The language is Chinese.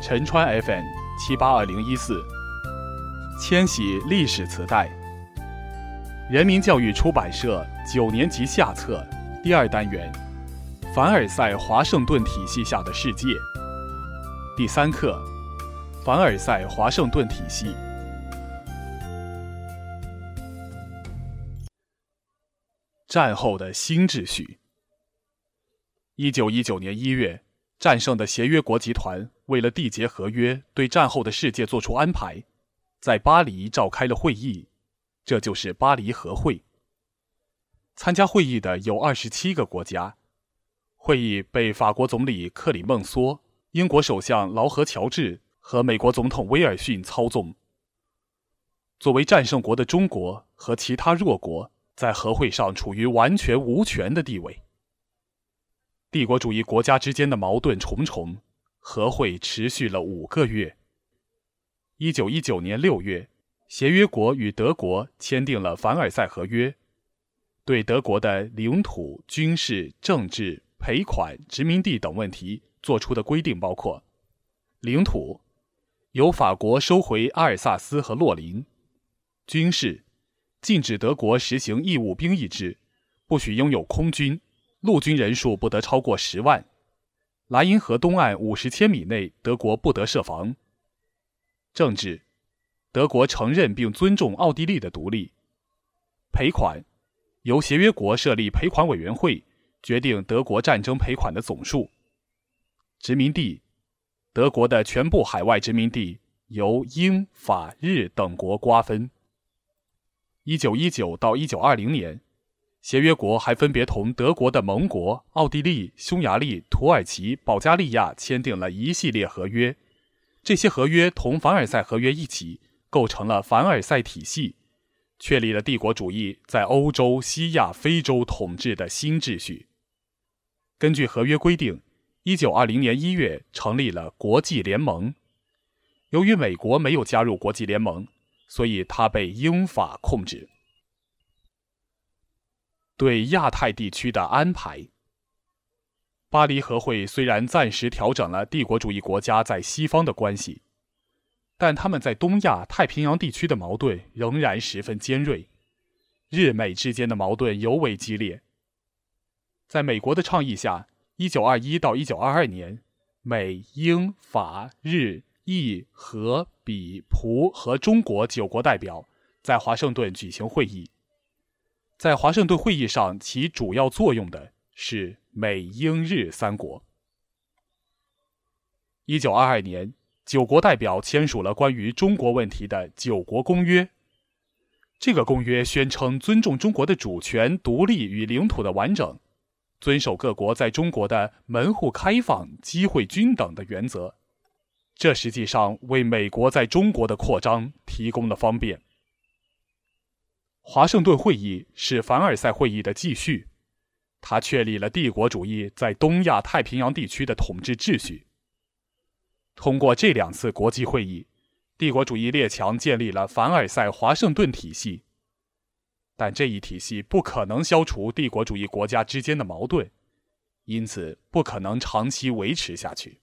陈川 FM 七八二零一四，千禧历史磁带，人民教育出版社九年级下册第二单元，凡尔赛华盛顿体系下的世界，第三课，凡尔赛华盛顿体系，战后的新秩序。一九一九年一月。战胜的协约国集团为了缔结合约，对战后的世界做出安排，在巴黎召开了会议，这就是巴黎和会。参加会议的有二十七个国家，会议被法国总理克里孟梭、英国首相劳合乔治和美国总统威尔逊操纵。作为战胜国的中国和其他弱国，在和会上处于完全无权的地位。帝国主义国家之间的矛盾重重，和会持续了五个月。一九一九年六月，协约国与德国签订了凡尔赛合约，对德国的领土、军事、政治、赔款、殖民地等问题作出的规定包括：领土由法国收回阿尔萨斯和洛林；军事禁止德国实行义务兵役制，不许拥有空军。陆军人数不得超过十万，莱茵河东岸五十千米内德国不得设防。政治，德国承认并尊重奥地利的独立。赔款，由协约国设立赔款委员会，决定德国战争赔款的总数。殖民地，德国的全部海外殖民地由英法日等国瓜分。一九一九到一九二零年。协约国还分别同德国的盟国奥地利、匈牙利、土耳其、保加利亚签订了一系列合约，这些合约同凡尔赛合约一起构成了凡尔赛体系，确立了帝国主义在欧洲、西亚、非洲统治的新秩序。根据合约规定，一九二零年一月成立了国际联盟。由于美国没有加入国际联盟，所以它被英法控制。对亚太地区的安排。巴黎和会虽然暂时调整了帝国主义国家在西方的关系，但他们在东亚太平洋地区的矛盾仍然十分尖锐，日美之间的矛盾尤为激烈。在美国的倡议下，一九二一到一九二二年，美、英、法、日、意、荷、比、葡和中国九国代表在华盛顿举行会议。在华盛顿会议上起主要作用的是美、英、日三国。一九二二年，九国代表签署了关于中国问题的《九国公约》。这个公约宣称尊重中国的主权、独立与领土的完整，遵守各国在中国的门户开放、机会均等的原则。这实际上为美国在中国的扩张提供了方便。华盛顿会议是凡尔赛会议的继续，它确立了帝国主义在东亚太平洋地区的统治秩序。通过这两次国际会议，帝国主义列强建立了凡尔赛华盛顿体系。但这一体系不可能消除帝国主义国家之间的矛盾，因此不可能长期维持下去。